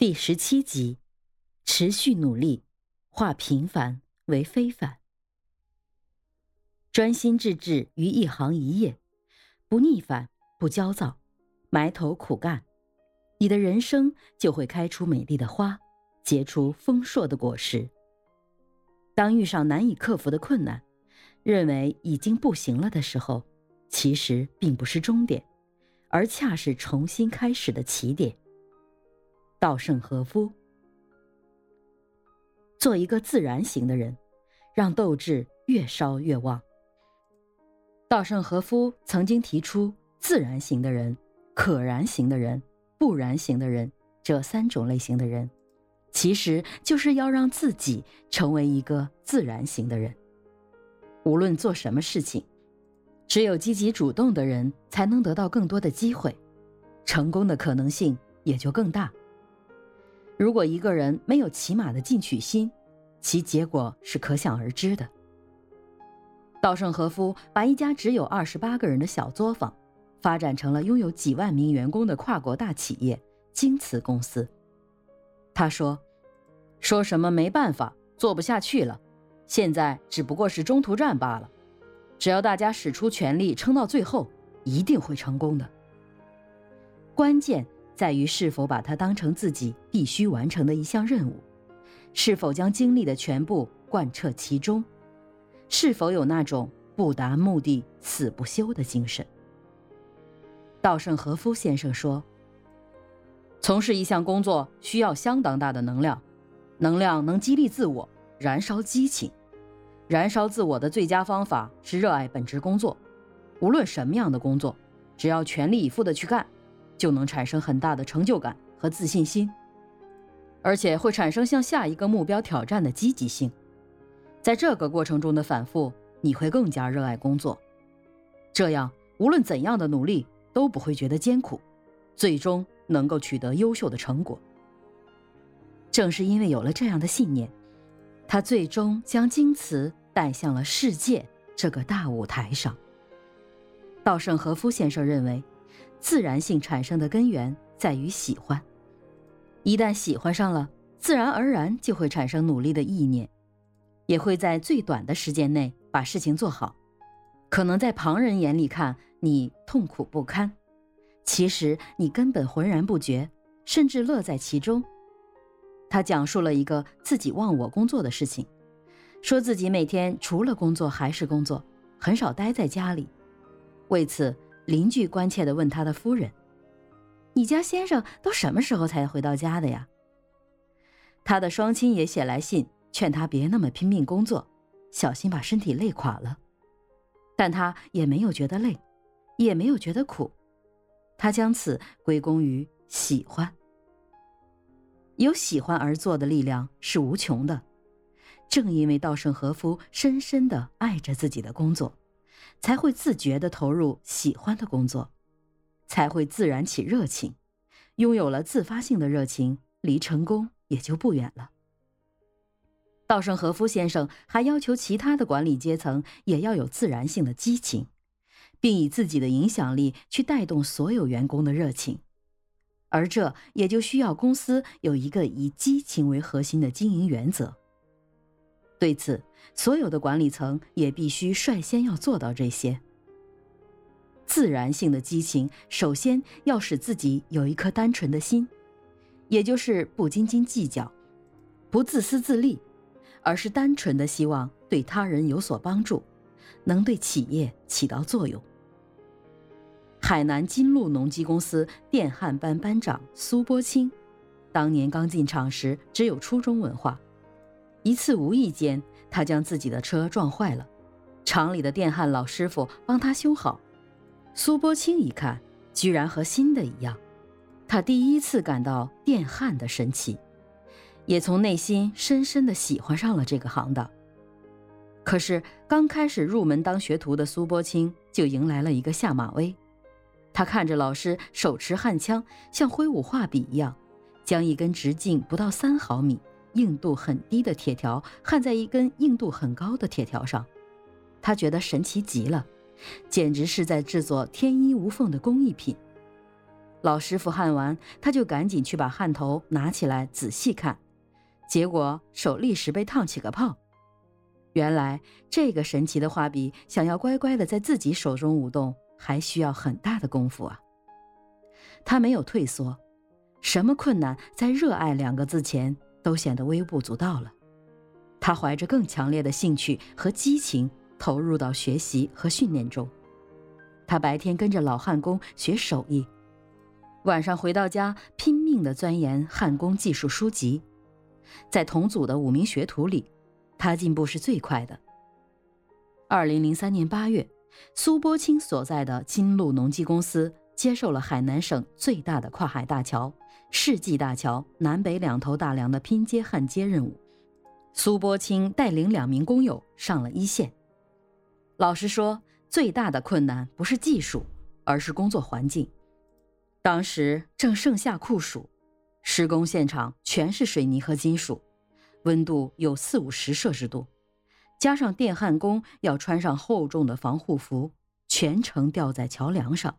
第十七集，持续努力，化平凡为非凡。专心致志于一行一业，不逆反，不焦躁，埋头苦干，你的人生就会开出美丽的花，结出丰硕的果实。当遇上难以克服的困难，认为已经不行了的时候，其实并不是终点，而恰是重新开始的起点。稻盛和夫，做一个自然型的人，让斗志越烧越旺。稻盛和夫曾经提出，自然型的人、可燃型的人、不燃型的人这三种类型的人，其实就是要让自己成为一个自然型的人。无论做什么事情，只有积极主动的人才能得到更多的机会，成功的可能性也就更大。如果一个人没有起码的进取心，其结果是可想而知的。稻盛和夫把一家只有二十八个人的小作坊，发展成了拥有几万名员工的跨国大企业——京瓷公司。他说：“说什么没办法，做不下去了，现在只不过是中途站罢了。只要大家使出全力撑到最后，一定会成功的。关键。”在于是否把它当成自己必须完成的一项任务，是否将精力的全部贯彻其中，是否有那种不达目的死不休的精神。稻盛和夫先生说：“从事一项工作需要相当大的能量，能量能激励自我，燃烧激情。燃烧自我的最佳方法是热爱本职工作，无论什么样的工作，只要全力以赴的去干。”就能产生很大的成就感和自信心，而且会产生向下一个目标挑战的积极性。在这个过程中的反复，你会更加热爱工作，这样无论怎样的努力都不会觉得艰苦，最终能够取得优秀的成果。正是因为有了这样的信念，他最终将京瓷带向了世界这个大舞台上。稻盛和夫先生认为。自然性产生的根源在于喜欢，一旦喜欢上了，自然而然就会产生努力的意念，也会在最短的时间内把事情做好。可能在旁人眼里看你痛苦不堪，其实你根本浑然不觉，甚至乐在其中。他讲述了一个自己忘我工作的事情，说自己每天除了工作还是工作，很少待在家里，为此。邻居关切地问他的夫人：“你家先生都什么时候才回到家的呀？”他的双亲也写来信，劝他别那么拼命工作，小心把身体累垮了。但他也没有觉得累，也没有觉得苦，他将此归功于喜欢。有喜欢而做的力量是无穷的。正因为稻盛和夫深深地爱着自己的工作。才会自觉地投入喜欢的工作，才会自然起热情。拥有了自发性的热情，离成功也就不远了。稻盛和夫先生还要求其他的管理阶层也要有自然性的激情，并以自己的影响力去带动所有员工的热情，而这也就需要公司有一个以激情为核心的经营原则。对此，所有的管理层也必须率先要做到这些。自然性的激情，首先要使自己有一颗单纯的心，也就是不斤斤计较，不自私自利，而是单纯的希望对他人有所帮助，能对企业起到作用。海南金鹿农机公司电焊班班长苏波清，当年刚进厂时只有初中文化。一次无意间，他将自己的车撞坏了，厂里的电焊老师傅帮他修好。苏波清一看，居然和新的一样，他第一次感到电焊的神奇，也从内心深深的喜欢上了这个行当。可是刚开始入门当学徒的苏波清就迎来了一个下马威，他看着老师手持焊枪，像挥舞画笔一样，将一根直径不到三毫米。硬度很低的铁条焊在一根硬度很高的铁条上，他觉得神奇极了，简直是在制作天衣无缝的工艺品。老师傅焊完，他就赶紧去把焊头拿起来仔细看，结果手立时被烫起个泡。原来这个神奇的画笔，想要乖乖的在自己手中舞动，还需要很大的功夫啊。他没有退缩，什么困难在“热爱”两个字前都显得微不足道了。他怀着更强烈的兴趣和激情，投入到学习和训练中。他白天跟着老焊工学手艺，晚上回到家拼命地钻研焊工技术书籍。在同组的五名学徒里，他进步是最快的。二零零三年八月，苏波清所在的金鹿农机公司接受了海南省最大的跨海大桥——世纪大桥南北两头大梁的拼接焊接任务。苏波清带领两名工友上了一线。老实说，最大的困难不是技术，而是工作环境。当时正盛夏酷暑，施工现场全是水泥和金属，温度有四五十摄氏度，加上电焊工要穿上厚重的防护服，全程吊在桥梁上，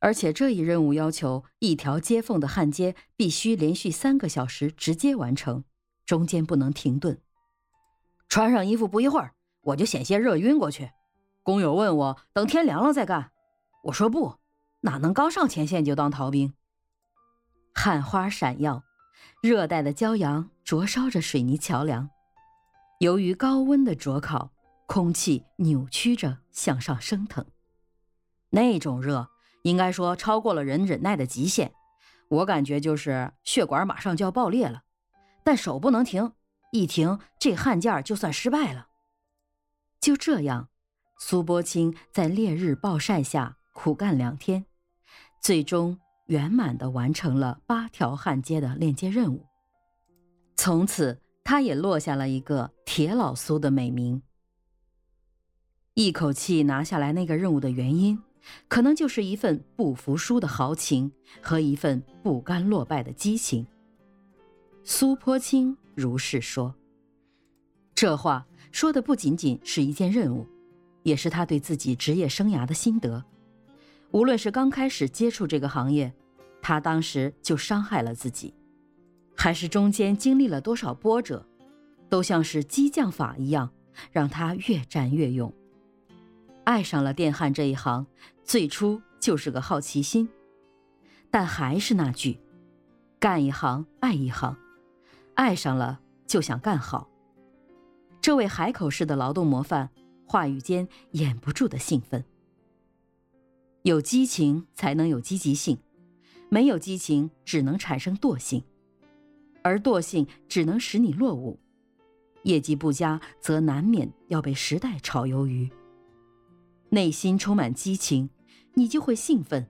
而且这一任务要求一条接缝的焊接必须连续三个小时直接完成。中间不能停顿，穿上衣服不一会儿，我就险些热晕过去。工友问我等天凉了再干，我说不，哪能刚上前线就当逃兵？焊花闪耀，热带的骄阳灼烧着水泥桥梁，由于高温的灼烤，空气扭曲着向上升腾，那种热应该说超过了人忍耐的极限，我感觉就是血管马上就要爆裂了。但手不能停，一停这焊件就算失败了。就这样，苏波清在烈日暴晒下苦干两天，最终圆满地完成了八条焊接的链接任务。从此，他也落下了一个“铁老苏”的美名。一口气拿下来那个任务的原因，可能就是一份不服输的豪情和一份不甘落败的激情。苏坡清如是说。这话说的不仅仅是一件任务，也是他对自己职业生涯的心得。无论是刚开始接触这个行业，他当时就伤害了自己，还是中间经历了多少波折，都像是激将法一样，让他越战越勇。爱上了电焊这一行，最初就是个好奇心，但还是那句：干一行爱一行。爱上了就想干好。这位海口市的劳动模范，话语间掩不住的兴奋。有激情才能有积极性，没有激情只能产生惰性，而惰性只能使你落伍。业绩不佳，则难免要被时代炒鱿鱼。内心充满激情，你就会兴奋，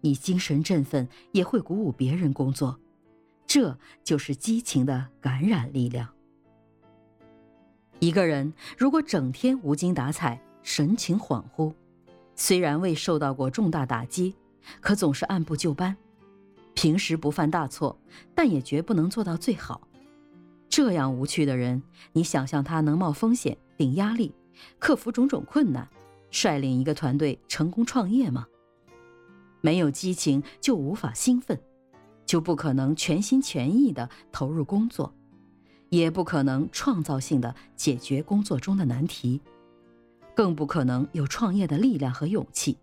你精神振奋，也会鼓舞别人工作。这就是激情的感染力量。一个人如果整天无精打采、神情恍惚，虽然未受到过重大打击，可总是按部就班，平时不犯大错，但也绝不能做到最好。这样无趣的人，你想象他能冒风险、顶压力、克服种种困难，率领一个团队成功创业吗？没有激情，就无法兴奋。就不可能全心全意地投入工作，也不可能创造性的解决工作中的难题，更不可能有创业的力量和勇气。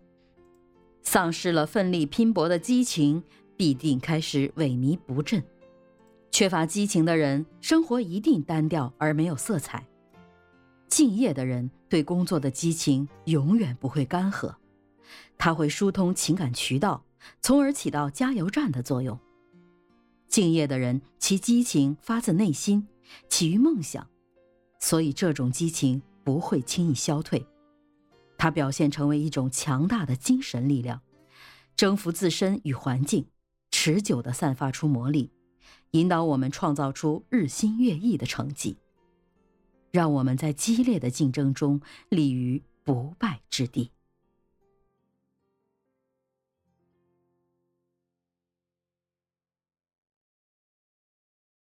丧失了奋力拼搏的激情，必定开始萎靡不振。缺乏激情的人，生活一定单调而没有色彩。敬业的人对工作的激情永远不会干涸，他会疏通情感渠道，从而起到加油站的作用。敬业的人，其激情发自内心，起于梦想，所以这种激情不会轻易消退。它表现成为一种强大的精神力量，征服自身与环境，持久地散发出魔力，引导我们创造出日新月异的成绩，让我们在激烈的竞争中立于不败之地。